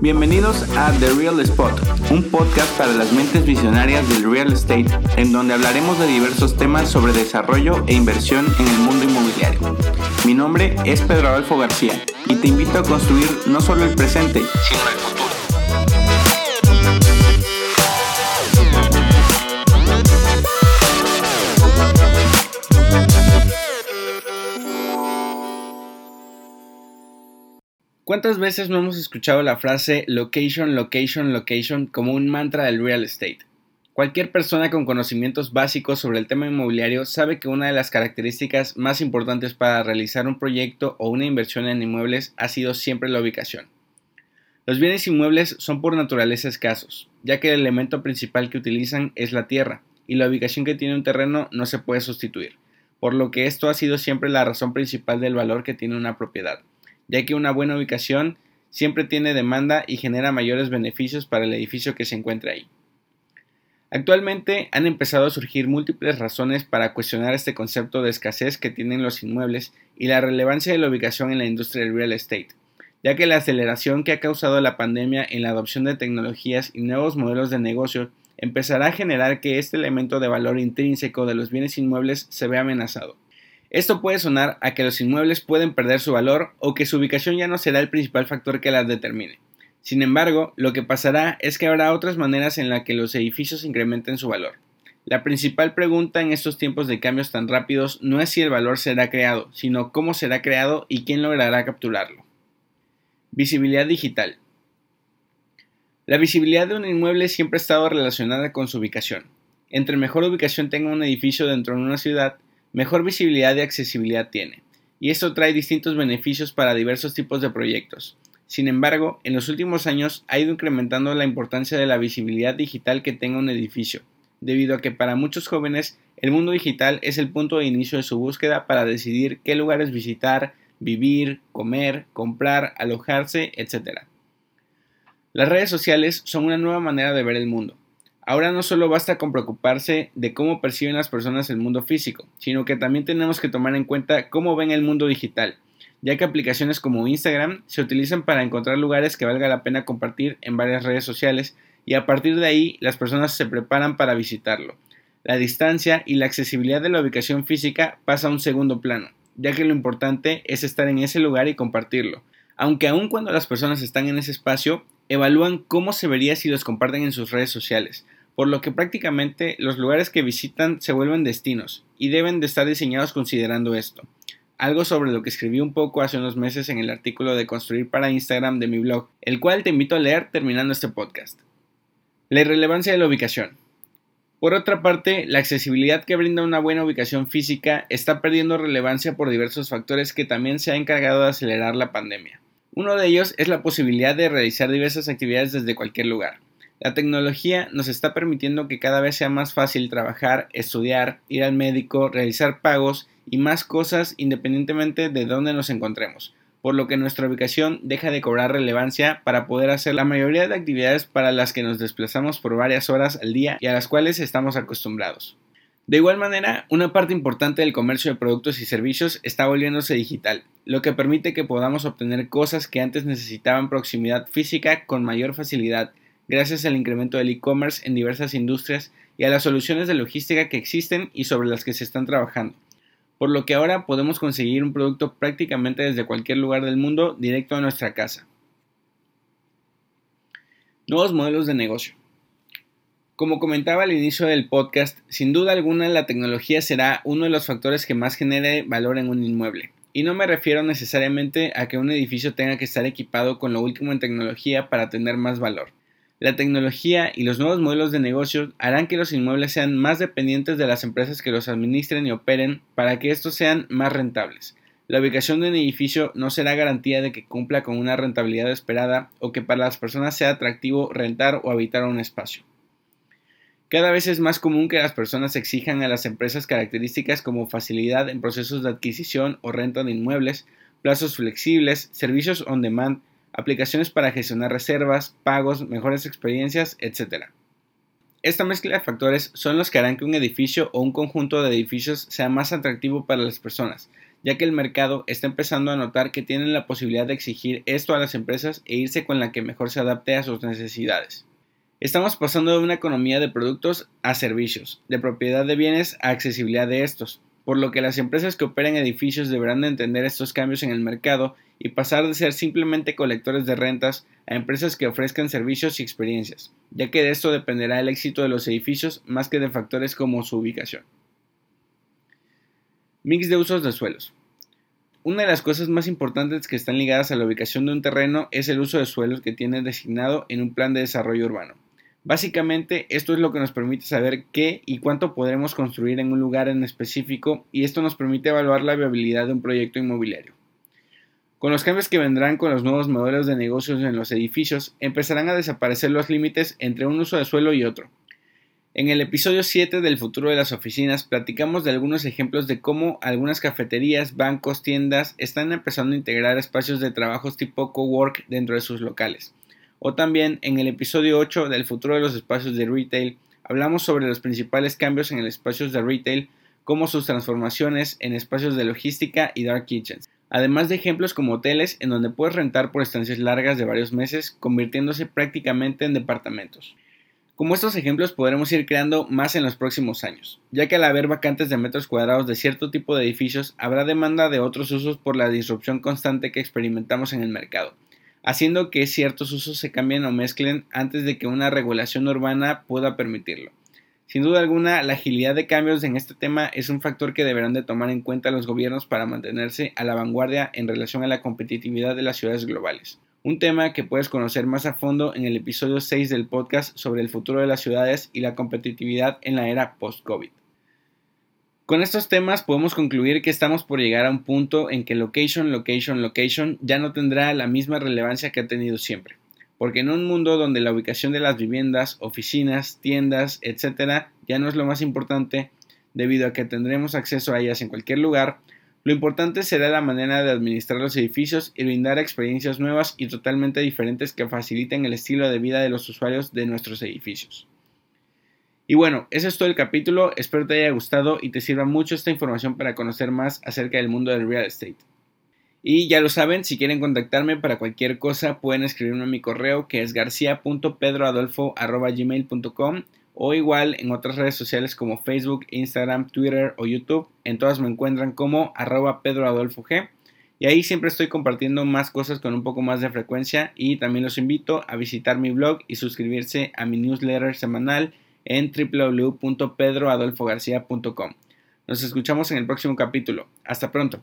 Bienvenidos a The Real Spot, un podcast para las mentes visionarias del real estate, en donde hablaremos de diversos temas sobre desarrollo e inversión en el mundo inmobiliario. Mi nombre es Pedro Adolfo García y te invito a construir no solo el presente, sino el futuro. ¿Cuántas veces no hemos escuchado la frase location, location, location como un mantra del real estate? Cualquier persona con conocimientos básicos sobre el tema inmobiliario sabe que una de las características más importantes para realizar un proyecto o una inversión en inmuebles ha sido siempre la ubicación. Los bienes inmuebles son por naturaleza escasos, ya que el elemento principal que utilizan es la tierra, y la ubicación que tiene un terreno no se puede sustituir, por lo que esto ha sido siempre la razón principal del valor que tiene una propiedad ya que una buena ubicación siempre tiene demanda y genera mayores beneficios para el edificio que se encuentra ahí. Actualmente han empezado a surgir múltiples razones para cuestionar este concepto de escasez que tienen los inmuebles y la relevancia de la ubicación en la industria del real estate, ya que la aceleración que ha causado la pandemia en la adopción de tecnologías y nuevos modelos de negocio empezará a generar que este elemento de valor intrínseco de los bienes inmuebles se vea amenazado. Esto puede sonar a que los inmuebles pueden perder su valor o que su ubicación ya no será el principal factor que las determine. Sin embargo, lo que pasará es que habrá otras maneras en las que los edificios incrementen su valor. La principal pregunta en estos tiempos de cambios tan rápidos no es si el valor será creado, sino cómo será creado y quién logrará capturarlo. Visibilidad digital. La visibilidad de un inmueble siempre ha estado relacionada con su ubicación. Entre mejor ubicación tenga un edificio dentro de una ciudad, mejor visibilidad y accesibilidad tiene, y esto trae distintos beneficios para diversos tipos de proyectos. Sin embargo, en los últimos años ha ido incrementando la importancia de la visibilidad digital que tenga un edificio, debido a que para muchos jóvenes el mundo digital es el punto de inicio de su búsqueda para decidir qué lugares visitar, vivir, comer, comprar, alojarse, etc. Las redes sociales son una nueva manera de ver el mundo, Ahora no solo basta con preocuparse de cómo perciben las personas el mundo físico, sino que también tenemos que tomar en cuenta cómo ven el mundo digital, ya que aplicaciones como Instagram se utilizan para encontrar lugares que valga la pena compartir en varias redes sociales y a partir de ahí las personas se preparan para visitarlo. La distancia y la accesibilidad de la ubicación física pasa a un segundo plano, ya que lo importante es estar en ese lugar y compartirlo, aunque aun cuando las personas están en ese espacio, evalúan cómo se vería si los comparten en sus redes sociales, por lo que prácticamente los lugares que visitan se vuelven destinos y deben de estar diseñados considerando esto. Algo sobre lo que escribí un poco hace unos meses en el artículo de Construir para Instagram de mi blog, el cual te invito a leer terminando este podcast. La irrelevancia de la ubicación. Por otra parte, la accesibilidad que brinda una buena ubicación física está perdiendo relevancia por diversos factores que también se han encargado de acelerar la pandemia. Uno de ellos es la posibilidad de realizar diversas actividades desde cualquier lugar. La tecnología nos está permitiendo que cada vez sea más fácil trabajar, estudiar, ir al médico, realizar pagos y más cosas independientemente de dónde nos encontremos, por lo que nuestra ubicación deja de cobrar relevancia para poder hacer la mayoría de actividades para las que nos desplazamos por varias horas al día y a las cuales estamos acostumbrados. De igual manera, una parte importante del comercio de productos y servicios está volviéndose digital, lo que permite que podamos obtener cosas que antes necesitaban proximidad física con mayor facilidad gracias al incremento del e-commerce en diversas industrias y a las soluciones de logística que existen y sobre las que se están trabajando, por lo que ahora podemos conseguir un producto prácticamente desde cualquier lugar del mundo directo a nuestra casa. Nuevos modelos de negocio. Como comentaba al inicio del podcast, sin duda alguna la tecnología será uno de los factores que más genere valor en un inmueble. Y no me refiero necesariamente a que un edificio tenga que estar equipado con lo último en tecnología para tener más valor. La tecnología y los nuevos modelos de negocio harán que los inmuebles sean más dependientes de las empresas que los administren y operen para que estos sean más rentables. La ubicación de un edificio no será garantía de que cumpla con una rentabilidad esperada o que para las personas sea atractivo rentar o habitar un espacio. Cada vez es más común que las personas exijan a las empresas características como facilidad en procesos de adquisición o renta de inmuebles, plazos flexibles, servicios on demand, aplicaciones para gestionar reservas, pagos, mejores experiencias, etc. Esta mezcla de factores son los que harán que un edificio o un conjunto de edificios sea más atractivo para las personas, ya que el mercado está empezando a notar que tienen la posibilidad de exigir esto a las empresas e irse con la que mejor se adapte a sus necesidades. Estamos pasando de una economía de productos a servicios, de propiedad de bienes a accesibilidad de estos, por lo que las empresas que operen edificios deberán de entender estos cambios en el mercado y pasar de ser simplemente colectores de rentas a empresas que ofrezcan servicios y experiencias, ya que de esto dependerá el éxito de los edificios más que de factores como su ubicación. Mix de usos de suelos. Una de las cosas más importantes que están ligadas a la ubicación de un terreno es el uso de suelos que tiene designado en un plan de desarrollo urbano. Básicamente, esto es lo que nos permite saber qué y cuánto podremos construir en un lugar en específico y esto nos permite evaluar la viabilidad de un proyecto inmobiliario. Con los cambios que vendrán con los nuevos modelos de negocios en los edificios, empezarán a desaparecer los límites entre un uso de suelo y otro. En el episodio 7 del futuro de las oficinas platicamos de algunos ejemplos de cómo algunas cafeterías, bancos, tiendas están empezando a integrar espacios de trabajos tipo cowork dentro de sus locales. O también en el episodio 8 del futuro de los espacios de retail hablamos sobre los principales cambios en el espacios de retail como sus transformaciones en espacios de logística y dark kitchens además de ejemplos como hoteles en donde puedes rentar por estancias largas de varios meses, convirtiéndose prácticamente en departamentos. Como estos ejemplos podremos ir creando más en los próximos años, ya que al haber vacantes de metros cuadrados de cierto tipo de edificios, habrá demanda de otros usos por la disrupción constante que experimentamos en el mercado, haciendo que ciertos usos se cambien o mezclen antes de que una regulación urbana pueda permitirlo. Sin duda alguna, la agilidad de cambios en este tema es un factor que deberán de tomar en cuenta los gobiernos para mantenerse a la vanguardia en relación a la competitividad de las ciudades globales. Un tema que puedes conocer más a fondo en el episodio 6 del podcast sobre el futuro de las ciudades y la competitividad en la era post-COVID. Con estos temas podemos concluir que estamos por llegar a un punto en que location, location, location ya no tendrá la misma relevancia que ha tenido siempre porque en un mundo donde la ubicación de las viviendas, oficinas, tiendas, etc., ya no es lo más importante, debido a que tendremos acceso a ellas en cualquier lugar, lo importante será la manera de administrar los edificios y brindar experiencias nuevas y totalmente diferentes que faciliten el estilo de vida de los usuarios de nuestros edificios. Y bueno, ese es todo el capítulo, espero te haya gustado y te sirva mucho esta información para conocer más acerca del mundo del real estate. Y ya lo saben, si quieren contactarme para cualquier cosa, pueden escribirme a mi correo que es garcia.pedroadolfo.gmail.com o igual en otras redes sociales como Facebook, Instagram, Twitter o YouTube. En todas me encuentran como arroba pedroadolfog. Y ahí siempre estoy compartiendo más cosas con un poco más de frecuencia y también los invito a visitar mi blog y suscribirse a mi newsletter semanal en www.pedroadolfogarcia.com. Nos escuchamos en el próximo capítulo. Hasta pronto.